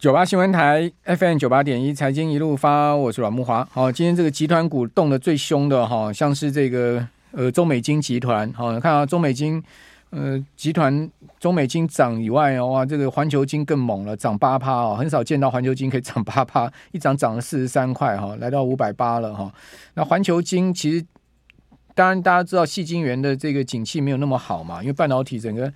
九八新闻台 FM 九八点一财经一路发，我是阮木华。好，今天这个集团股动得最凶的哈，像是这个呃中美晶集团。好，看啊中美晶呃集团中美晶涨以外，哇，这个环球晶更猛了，涨八趴哦，很少见到环球晶可以涨八趴，一涨涨了四十三块哈，来到五百八了哈。那环球晶其实当然大家知道，矽晶圆的这个景气没有那么好嘛，因为半导体整个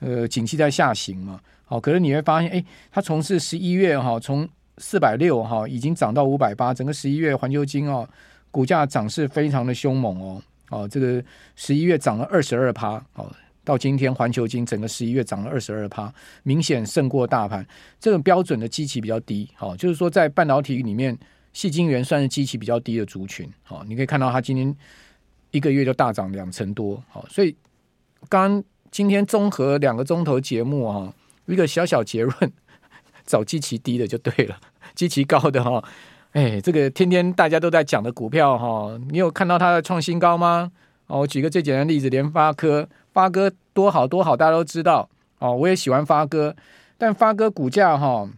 呃景气在下行嘛。好，可是你会发现，哎，它从是十一月哈，从四百六哈，已经涨到五百八，整个十一月环球晶哦，股价涨势非常的凶猛哦，哦，这个十一月涨了二十二趴，哦，到今天环球晶整个十一月涨了二十二趴，明显胜过大盘。这个标准的基期比较低，好，就是说在半导体里面，矽晶圆算是基期比较低的族群，好，你可以看到它今天一个月就大涨两成多，好，所以刚今天综合两个钟头节目哈。一个小小结论，找基期低的就对了，基期高的哈，哎，这个天天大家都在讲的股票哈，你有看到它的创新高吗？哦，我举个最简单的例子，联发科，发哥多好多好，大家都知道哦，我也喜欢发哥，但发哥股价哈，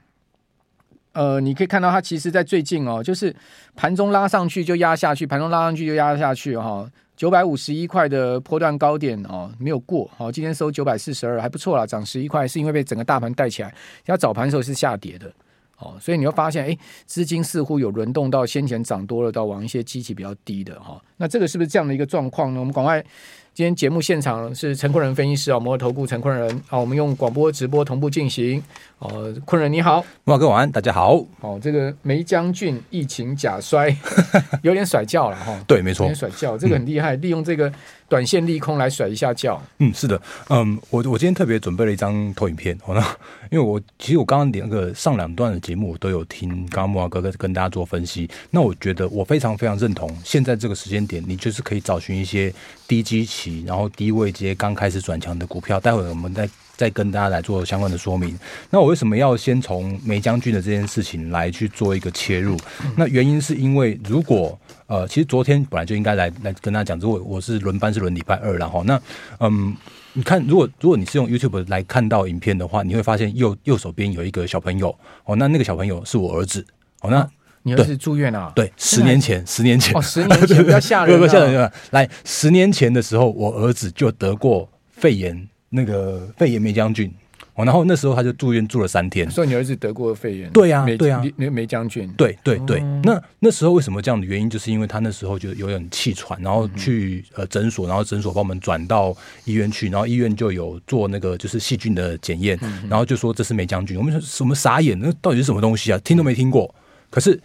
呃，你可以看到它其实在最近哦，就是盘中拉上去就压下去，盘中拉上去就压下去哈。九百五十一块的波段高点哦，没有过，好，今天收九百四十二，还不错啦，涨十一块，是因为被整个大盘带起来，要早盘的时候是下跌的，哦，所以你会发现，哎，资金似乎有轮动到先前涨多了，到往一些基期比较低的哈，那这个是不是这样的一个状况呢？我们赶快。今天节目现场是陈坤仁分析师啊，摩尔投顾陈坤仁啊，我们用广播直播同步进行。哦，坤仁你好，慕驊哥晚安，大家好。哦，这个梅将军疫情假摔，有点甩轿了哈。对，没错，有点甩轿，这个很厉害，嗯、利用这个短线利空来甩一下轿。嗯，是的，嗯，我我今天特别准备了一张投影片，好了，因为我其实我刚刚那个上两段的节目我都有听，刚刚木华哥哥跟大家做分析，那我觉得我非常非常认同，现在这个时间点，你就是可以找寻一些低基期。然后低位阶刚开始转强的股票，待会我们再再跟大家来做相关的说明。那我为什么要先从梅将军的这件事情来去做一个切入？那原因是因为如果呃，其实昨天本来就应该来来跟大家讲，如果我是轮班是轮礼拜二，然后那嗯，你看如果如果你是用 YouTube 来看到影片的话，你会发现右右手边有一个小朋友哦，那那个小朋友是我儿子哦，那。你儿子住院啊？对，十年前，十年前，哦，十年前 不要吓人，不要吓人。来，十年前的时候，我儿子就得过肺炎，那个肺炎梅将军，哦，然后那时候他就住院住了三天。所以你儿子得过肺炎？对呀，对呀，梅梅将军。对对对，那那时候为什么这样的原因，就是因为他那时候就有点气喘，然后去呃诊所，然后诊所帮我们转到医院去，然后医院就有做那个就是细菌的检验，然后就说这是梅将军。我们说什么傻眼？那到底是什么东西啊？听都没听过。可是，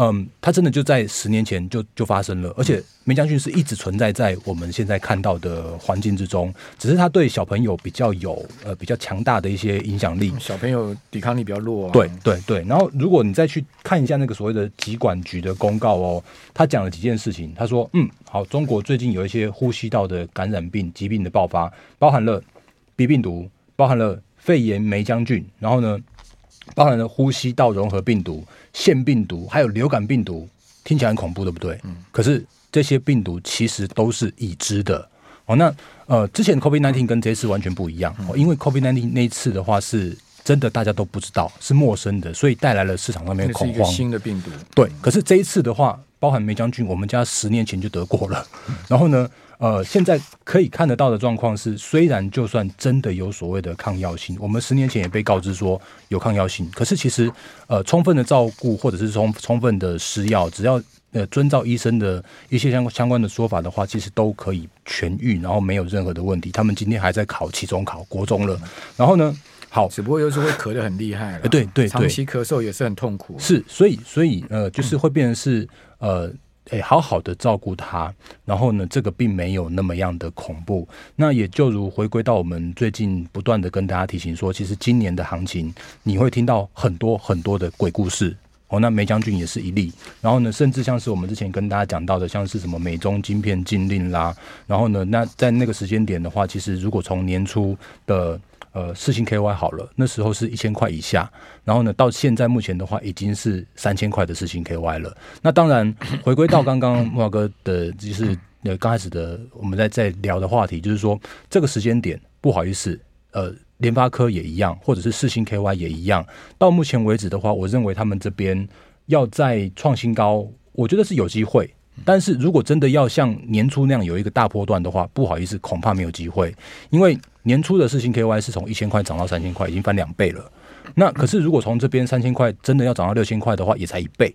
嗯，它真的就在十年前就就发生了，而且梅将军是一直存在在我们现在看到的环境之中，只是他对小朋友比较有呃比较强大的一些影响力，小朋友抵抗力比较弱啊。对对对，然后如果你再去看一下那个所谓的疾管局的公告哦，他讲了几件事情，他说，嗯，好，中国最近有一些呼吸道的感染病疾病的爆发，包含了 B 病毒，包含了肺炎梅将军，然后呢，包含了呼吸道融合病毒。腺病毒还有流感病毒，听起来很恐怖，对不对？嗯。可是这些病毒其实都是已知的哦。那呃，之前 COVID nineteen 跟这次完全不一样哦，因为 COVID nineteen 那一次的话是真的大家都不知道，是陌生的，所以带来了市场上面的恐慌。新的病毒。对。可是这一次的话，包含梅将军，我们家十年前就得过了，然后呢？呃，现在可以看得到的状况是，虽然就算真的有所谓的抗药性，我们十年前也被告知说有抗药性，可是其实呃，充分的照顾或者是充充分的施药，只要呃遵照医生的一些相相关的说法的话，其实都可以痊愈，然后没有任何的问题。他们今天还在考期中考，国中了。然后呢，好，只不过有时候会咳得很厉害，对对对，长期咳嗽也是很痛苦。是，所以所以呃，就是会变成是呃。诶，好好的照顾他，然后呢，这个并没有那么样的恐怖。那也就如回归到我们最近不断的跟大家提醒说，其实今年的行情你会听到很多很多的鬼故事哦。那梅将军也是一例。然后呢，甚至像是我们之前跟大家讲到的，像是什么美中晶片禁令啦。然后呢，那在那个时间点的话，其实如果从年初的呃，四星 KY 好了，那时候是一千块以下，然后呢，到现在目前的话，已经是三千块的四星 KY 了。那当然，回归到刚刚慕驊哥的，就是呃刚开始的我们在在聊的话题，就是说这个时间点，不好意思，呃，联发科也一样，或者是四星 KY 也一样。到目前为止的话，我认为他们这边要再创新高，我觉得是有机会。但是如果真的要像年初那样有一个大波段的话，不好意思，恐怕没有机会。因为年初的四星 KY 是从一千块涨到三千块，已经翻两倍了。那可是如果从这边三千块真的要涨到六千块的话，也才一倍。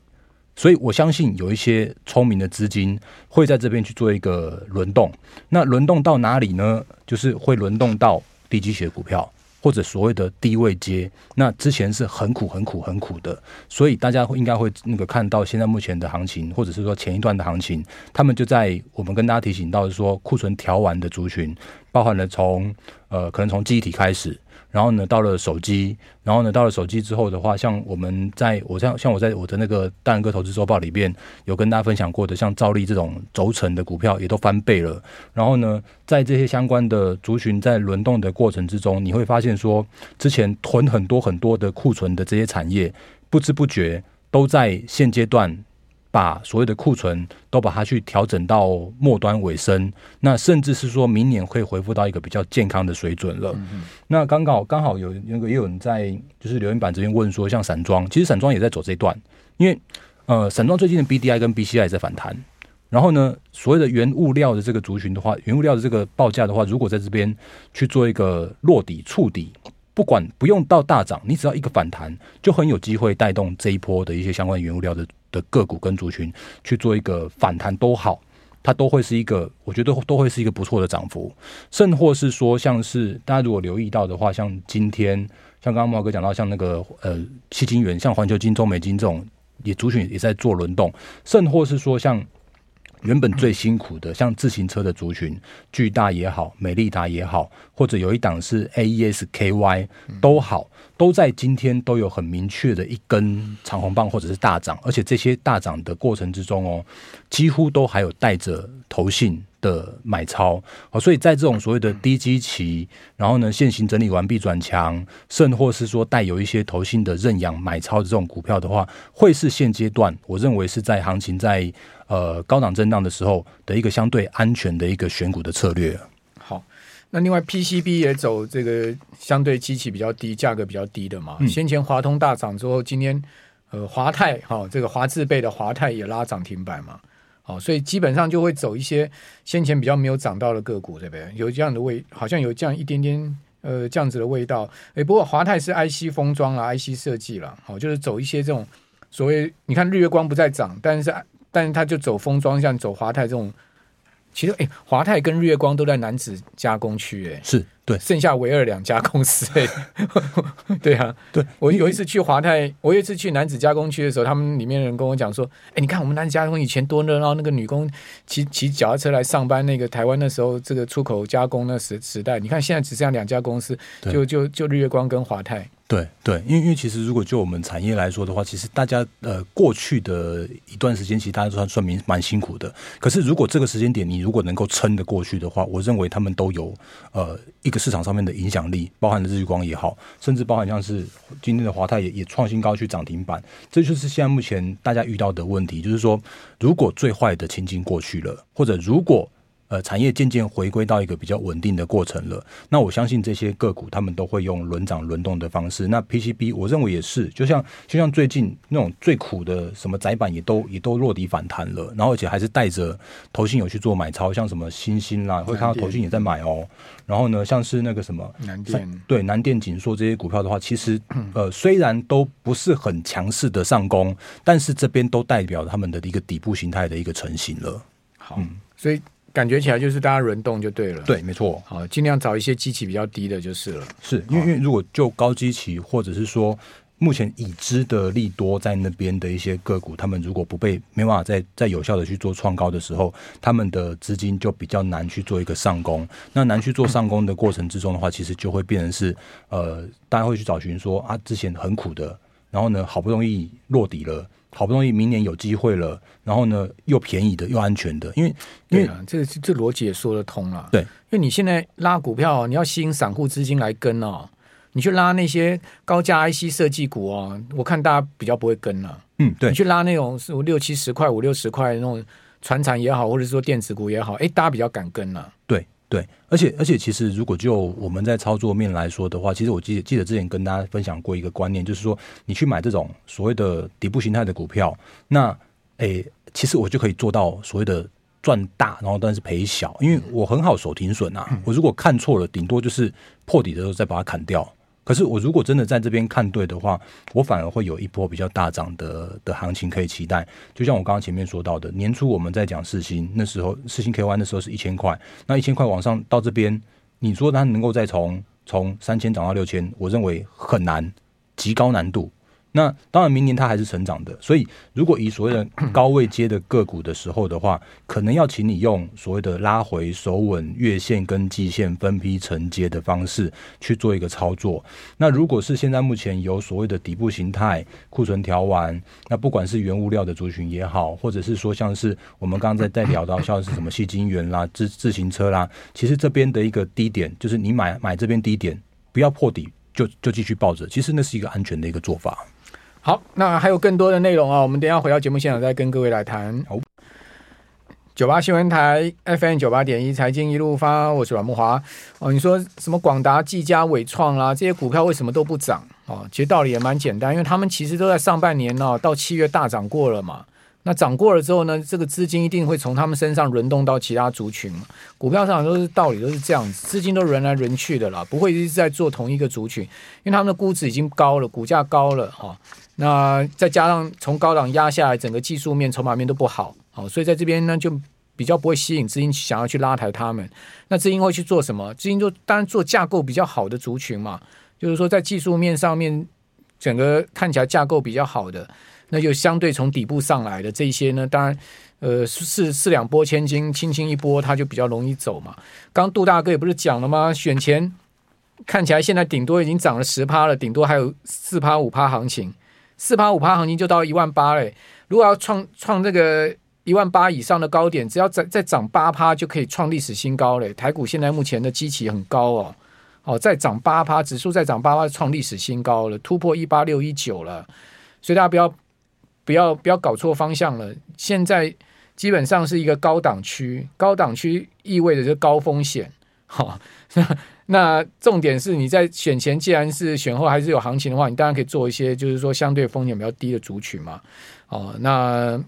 所以我相信有一些聪明的资金会在这边去做一个轮动。那轮动到哪里呢？就是会轮动到低基学股票。或者所谓的低位接，那之前是很苦、很苦、很苦的，所以大家应该会那个看到现在目前的行情，或者是说前一段的行情，他们就在我们跟大家提醒到说库存调完的族群，包含了从呃可能从记忆体开始。然后呢，到了手机，然后呢，到了手机之后的话，像我们在我像像我在我的那个大人哥投资周报里边有跟大家分享过的，像兆利这种轴承的股票也都翻倍了。然后呢，在这些相关的族群在轮动的过程之中，你会发现说，之前囤很多很多的库存的这些产业，不知不觉都在现阶段。把所有的库存都把它去调整到末端尾声，那甚至是说明年会恢复到一个比较健康的水准了。嗯、那刚好刚好有那个也有人在就是留言板这边问说，像散装，其实散装也在走这一段，因为呃散装最近的 BDI 跟 BCI 也在反弹，然后呢，所谓的原物料的这个族群的话，原物料的这个报价的话，如果在这边去做一个落底触底，不管不用到大涨，你只要一个反弹，就很有机会带动这一波的一些相关原物料的。的个股跟族群去做一个反弹都好，它都会是一个，我觉得都会是一个不错的涨幅，甚或是说，像是大家如果留意到的话，像今天，像刚刚毛哥讲到，像那个呃，七金元，像环球金、中美金这种，也族群也在做轮动，甚或是说像。原本最辛苦的，像自行车的族群，巨大也好，美利达也好，或者有一档是 AES-KY 都好，都在今天都有很明确的一根长红棒或者是大涨，而且这些大涨的过程之中哦，几乎都还有带着投信的买超，所以在这种所谓的低基期，然后呢，现行整理完毕转强，甚或是说带有一些投信的认养买超的这种股票的话，会是现阶段我认为是在行情在。呃，高档震荡的时候的一个相对安全的一个选股的策略。好，那另外 PCB 也走这个相对基期比较低、价格比较低的嘛。嗯、先前华通大涨之后，今天呃华泰哈、哦、这个华字辈的华泰也拉涨停板嘛。哦，所以基本上就会走一些先前比较没有涨到的个股，对不对？有这样的味，好像有这样一点点呃这样子的味道。哎，不过华泰是 IC 封装啦，IC 设计啦。好、哦，就是走一些这种所谓你看日月光不再涨，但是。但是他就走封装，像走华泰这种，其实哎，华泰跟日月光都在南子加工区，哎，是对，剩下唯二两家公司，哎，对啊，对，我有一次去华泰，我有一次去男子加工区的时候，他们里面的人跟我讲说，哎，你看我们男子加工以前多热闹，那个女工骑骑脚踏车来上班，那个台湾那时候这个出口加工那时时代，你看现在只剩下两家公司，就就就日月光跟华泰。对对，因为因为其实如果就我们产业来说的话，其实大家呃过去的一段时间，其实大家都算算蛮蛮辛苦的。可是如果这个时间点你如果能够撑得过去的话，我认为他们都有呃一个市场上面的影响力，包含的日光也好，甚至包含像是今天的华泰也也创新高去涨停板，这就是现在目前大家遇到的问题，就是说如果最坏的情境过去了，或者如果。呃，产业渐渐回归到一个比较稳定的过程了。那我相信这些个股他们都会用轮涨轮动的方式。那 PCB 我认为也是，就像就像最近那种最苦的什么窄板也都也都落底反弹了，然后而且还是带着投信有去做买超，像什么欣兴啦，会看到投信也在买哦。然后呢，像是那个什么南电，对南电、锦硕这些股票的话，其实呃虽然都不是很强势的上攻，但是这边都代表他们的一个底部形态的一个成型了。好，嗯，所以。感觉起来就是大家轮动就对了，对，没错。好，尽量找一些基期比较低的，就是了。是因为，因为如果就高基期，或者是说目前已知的利多在那边的一些个股，他们如果不被没办法再再有效的去做创高的时候，他们的资金就比较难去做一个上攻。那难去做上攻的过程之中的话，其实就会变成是呃，大家会去找寻说啊，之前很苦的，然后呢，好不容易落底了。好不容易明年有机会了，然后呢，又便宜的又安全的，因为因为这个这逻辑也说得通了。对，因为你现在拉股票，你要吸引散户资金来跟哦，你去拉那些高价 IC 设计股哦，我看大家比较不会跟了。嗯，对，你去拉那种是五六七十块、五六十块那种船产也好，或者说电子股也好，哎，大家比较敢跟了。对。对，而且而且其实如果就我们在操作面来说的话，其实我记得记得之前跟大家分享过一个观念，就是说你去买这种所谓的底部形态的股票，那诶，其实我就可以做到所谓的赚大，然后但是赔小，因为我很好守停损啊，我如果看错了，顶多就是破底的时候再把它砍掉。可是我如果真的在这边看对的话，我反而会有一波比较大涨的的行情可以期待。就像我刚刚前面说到的，年初我们在讲四星，那时候四星 KY 那时候是一千块，那一千块往上到这边，你说它能够再从从三千涨到六千，我认为很难，极高难度。那当然，明年它还是成长的。所以，如果以所谓的高位接的个股的时候的话，可能要请你用所谓的拉回守稳月线跟季线分批承接的方式去做一个操作。那如果是现在目前有所谓的底部形态库存调完，那不管是原物料的族群也好，或者是说像是我们刚刚在在聊到像是什么细晶圆啦、自自行车啦，其实这边的一个低点就是你买买这边低点，不要破底就就继续抱着，其实那是一个安全的一个做法。好，那还有更多的内容啊，我们等一下回到节目现场再跟各位来谈。好，九八新闻台 FM 九八点一财经一路发，我是阮木华。哦，你说什么广达、技嘉、伟创啦，这些股票为什么都不涨？哦，其实道理也蛮简单，因为他们其实都在上半年呢，到七月大涨过了嘛。那涨过了之后呢，这个资金一定会从他们身上轮动到其他族群。股票上都是道理都是这样子，资金都轮来轮去的啦，不会一直在做同一个族群，因为他们的估值已经高了，股价高了哈。那再加上从高档压下来，整个技术面、筹码面都不好，好，所以在这边呢就比较不会吸引资金想要去拉抬他们。那资金会去做什么？资金就当然做架构比较好的族群嘛，就是说在技术面上面，整个看起来架构比较好的。那就相对从底部上来的这些呢，当然，呃，四四两拨千斤，轻轻一拨，它就比较容易走嘛。刚杜大哥也不是讲了吗？选前看起来现在顶多已经涨了十趴了，顶多还有四趴五趴行情，四趴五趴行情就到一万八嘞。如果要创创这个一万八以上的高点，只要再再涨八趴就可以创历史新高嘞。台股现在目前的基期很高哦，哦，再涨八趴，指数再涨八趴，创历史新高了，突破一八六一九了。所以大家不要。不要不要搞错方向了，现在基本上是一个高档区，高档区意味着是高风险。好，那重点是你在选前，既然是选后还是有行情的话，你当然可以做一些，就是说相对风险比较低的族群嘛。哦，那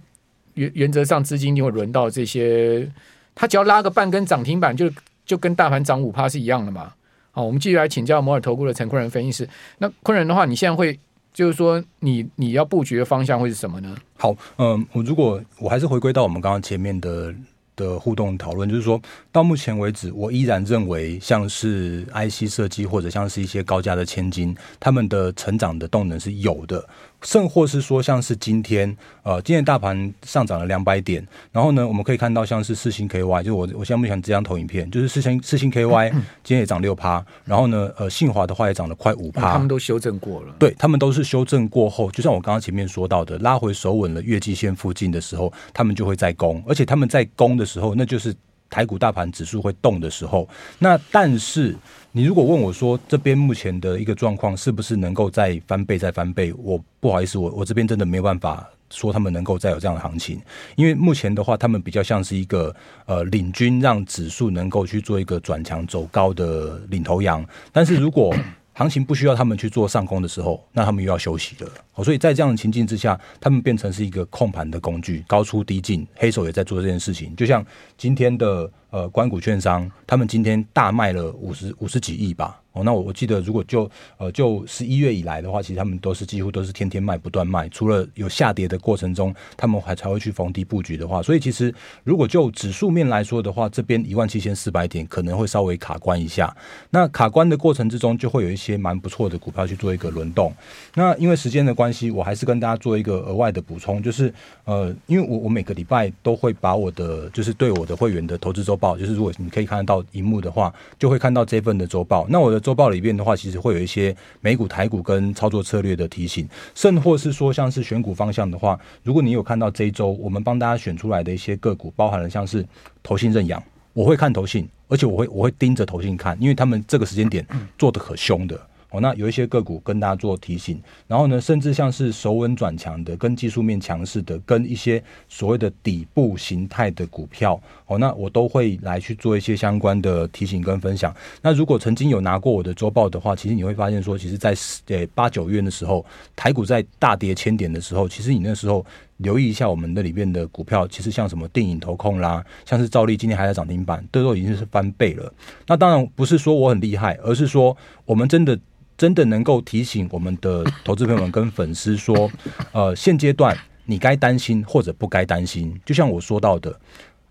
原原则上资金就会轮到这些，它只要拉个半根涨停板就，就就跟大盘涨五趴是一样的嘛。好，我们继续来请教摩尔投顾的陈坤仁分析师。那坤仁的话，你现在会？就是说你，你要布局的方向会是什么呢？好，嗯，我如果我还是回归到我们刚刚前面的的互动讨论，就是说到目前为止，我依然认为像是 IC 设计或者像是一些高价的千金，他们的成长的动能是有的。甚或是说，像是今天，呃，今天大盘上涨了两百点，然后呢，我们可以看到像是四星 KY，就是我我现在目前这张投影片，就是四星四星 KY 今天也涨六趴，然后呢，呃，信华的话也涨了快五趴，他们都修正过了，对，他们都是修正过后，就像我刚刚前面说到的，拉回守稳了月季线附近的时候，他们就会再攻，而且他们在攻的时候，那就是台股大盘指数会动的时候，那但是。你如果问我说，这边目前的一个状况是不是能够再翻倍再翻倍？我不好意思，我我这边真的没有办法说他们能够再有这样的行情，因为目前的话，他们比较像是一个呃领军，让指数能够去做一个转强走高的领头羊。但是如果行情不需要他们去做上攻的时候，那他们又要休息了。所以在这样的情境之下，他们变成是一个控盘的工具，高出低进，黑手也在做这件事情。就像今天的呃官股券商，他们今天大卖了五十五十几亿吧。哦，那我我记得，如果就呃就十一月以来的话，其实他们都是几乎都是天天卖，不断卖。除了有下跌的过程中，他们还才会去逢低布局的话，所以其实如果就指数面来说的话，这边一万七千四百点可能会稍微卡关一下。那卡关的过程之中，就会有一些蛮不错的股票去做一个轮动。那因为时间的关系，我还是跟大家做一个额外的补充，就是呃，因为我我每个礼拜都会把我的就是对我的会员的投资周报，就是如果你可以看得到荧幕的话，就会看到这份的周报。那我的周报里边的话，其实会有一些美股、台股跟操作策略的提醒，甚或是说像是选股方向的话，如果你有看到这一周我们帮大家选出来的一些个股，包含了像是投信认养，我会看投信，而且我会我会盯着投信看，因为他们这个时间点做的可凶的哦，那有一些个股跟大家做提醒，然后呢，甚至像是守稳转强的、跟技术面强势的、跟一些所谓的底部形态的股票，哦，那我都会来去做一些相关的提醒跟分享。那如果曾经有拿过我的周报的话，其实你会发现说，其实在呃八九月的时候，台股在大跌千点的时候，其实你那时候留意一下我们的里面的股票，其实像什么电影投控啦，像是兆利今天还在涨停板，这都已经是翻倍了。那当然不是说我很厉害，而是说我们真的。真的能够提醒我们的投资朋友们跟粉丝说，呃，现阶段你该担心或者不该担心，就像我说到的，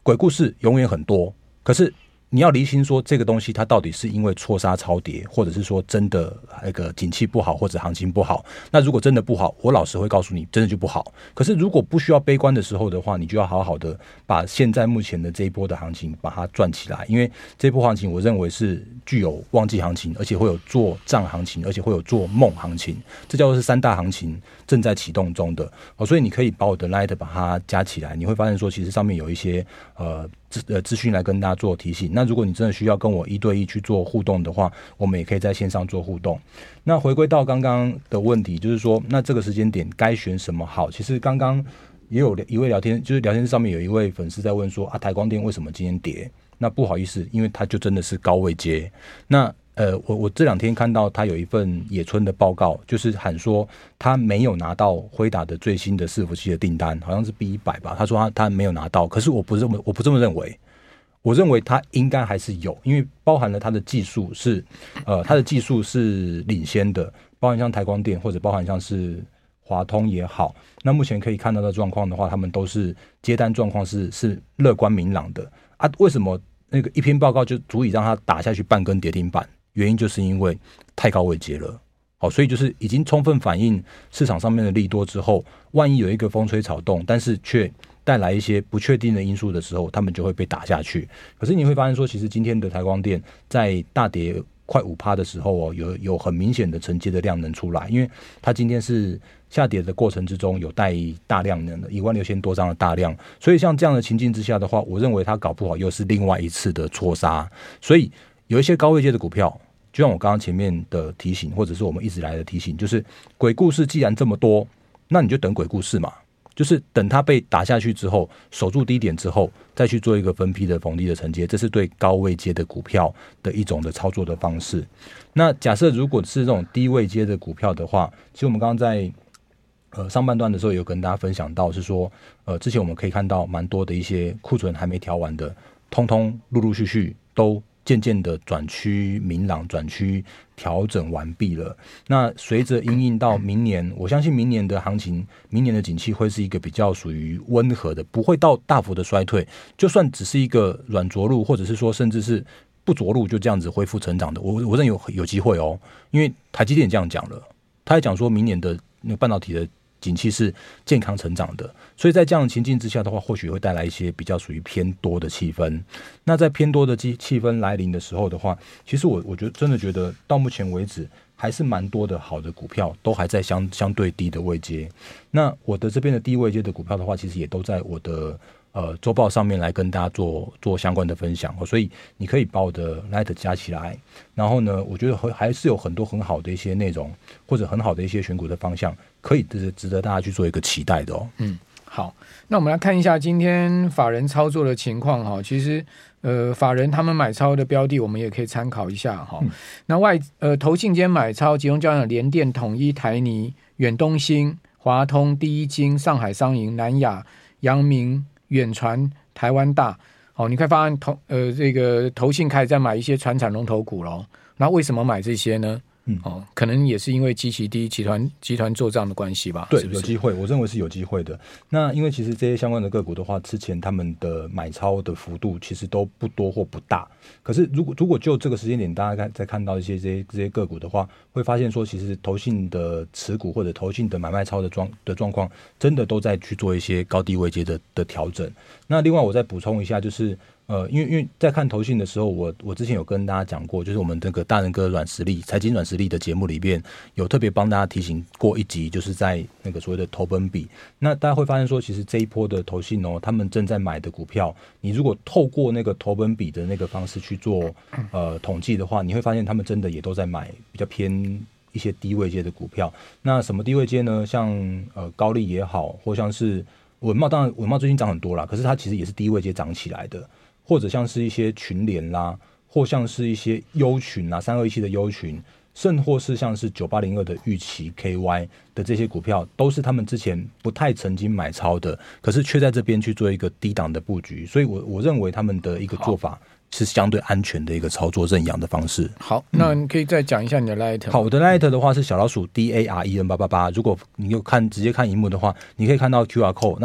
鬼故事永远很多，可是。你要厘清说这个东西它到底是因为错杀超跌，或者是说真的那个景气不好或者行情不好。那如果真的不好，我老实会告诉你，真的就不好。可是如果不需要悲观的时候的话，你就要好好的把现在目前的这一波的行情把它赚起来，因为这波行情我认为是具有旺季行情，而且会有做账行情，而且会有做梦行情，这叫做是三大行情正在启动中的哦。所以你可以把我的 Light 把它加起来，你会发现说其实上面有一些呃。呃，资讯来跟大家做提醒。那如果你真的需要跟我一对一去做互动的话，我们也可以在线上做互动。那回归到刚刚的问题，就是说，那这个时间点该选什么好？其实刚刚也有一位聊天，就是聊天上面有一位粉丝在问说啊，台光电为什么今天跌？那不好意思，因为它就真的是高位接。那呃，我我这两天看到他有一份野村的报告，就是喊说他没有拿到辉达的最新的伺服器的订单，好像是 B 一百吧。他说他他没有拿到，可是我不这么我不这么认为，我认为他应该还是有，因为包含了他的技术是呃他的技术是领先的，包含像台光电或者包含像是华通也好，那目前可以看到的状况的话，他们都是接单状况是是乐观明朗的啊。为什么那个一篇报告就足以让他打下去半根跌停板？原因就是因为太高位阶了，好，所以就是已经充分反映市场上面的利多之后，万一有一个风吹草动，但是却带来一些不确定的因素的时候，他们就会被打下去。可是你会发现说，其实今天的台光电在大跌快五趴的时候哦，有有很明显的承接的量能出来，因为它今天是下跌的过程之中有带大量能的一万六千多张的大量，所以像这样的情境之下的话，我认为它搞不好又是另外一次的错杀，所以。有一些高位阶的股票，就像我刚刚前面的提醒，或者是我们一直来的提醒，就是鬼故事既然这么多，那你就等鬼故事嘛，就是等它被打下去之后，守住低点之后，再去做一个分批的逢低的承接，这是对高位接的股票的一种的操作的方式。那假设如果是这种低位接的股票的话，其实我们刚刚在呃上半段的时候有跟大家分享到，是说呃之前我们可以看到蛮多的一些库存还没调完的，通通陆陆续续都。渐渐的转趋明朗，转趋调整完毕了。那随着因应到明年，我相信明年的行情，明年的景气会是一个比较属于温和的，不会到大幅的衰退。就算只是一个软着陆，或者是说甚至是不着陆，就这样子恢复成长的，我我认有有机会哦。因为台积电这样讲了，他也讲说明年的那个半导体的。景气是健康成长的，所以在这样的情境之下的话，或许会带来一些比较属于偏多的气氛。那在偏多的气气氛来临的时候的话，其实我我觉得真的觉得到目前为止还是蛮多的好的股票都还在相相对低的位阶。那我的这边的低位阶的股票的话，其实也都在我的。呃，周报上面来跟大家做做相关的分享，所以你可以把我的 Light 加起来，然后呢，我觉得还还是有很多很好的一些内容，或者很好的一些选股的方向，可以值值得大家去做一个期待的哦。嗯，好，那我们来看一下今天法人操作的情况哈。其实，呃，法人他们买超的标的，我们也可以参考一下哈。嗯、那外呃，投信间买超集中交易的联电、统一、台泥、远东新、华通、第一金、上海商银、南亚、阳明。远传、台湾大，哦，你可以发现投呃这个投信开始在买一些船产龙头股喽。那为什么买这些呢？嗯，哦，可能也是因为基期低，集团集团做账的关系吧。对，是是有机会，我认为是有机会的。那因为其实这些相关的个股的话，之前他们的买超的幅度其实都不多或不大。可是如果如果就这个时间点，大家看再看到一些这些这些个股的话，会发现说，其实投信的持股或者投信的买卖超的状的状况，真的都在去做一些高低位阶的的调整。那另外我再补充一下，就是呃，因为因为在看投信的时候，我我之前有跟大家讲过，就是我们这个大人哥软实力财经软实力的节目里边，有特别帮大家提醒过一集，就是在那个所谓的投本比。那大家会发现说，其实这一波的投信哦，他们正在买的股票，你如果透过那个投本比的那个方式去做呃统计的话，你会发现他们真的也都在买比较偏一些低位阶的股票。那什么低位阶呢？像呃高利也好，或像是文茂，当然文茂最近涨很多啦，可是它其实也是低位阶涨起来的。或者像是一些群联啦，或像是一些优群啊，三二一七的优群，甚或是像是九八零二的玉期 KY 的这些股票，都是他们之前不太曾经买超的，可是却在这边去做一个低档的布局，所以我我认为他们的一个做法是相对安全的一个操作认养的方式。好，那你可以再讲一下你的 Light。好，我的 Light 的话是小老鼠 D A R E N 八八八，如果你有看直接看荧幕的话，你可以看到 QR code。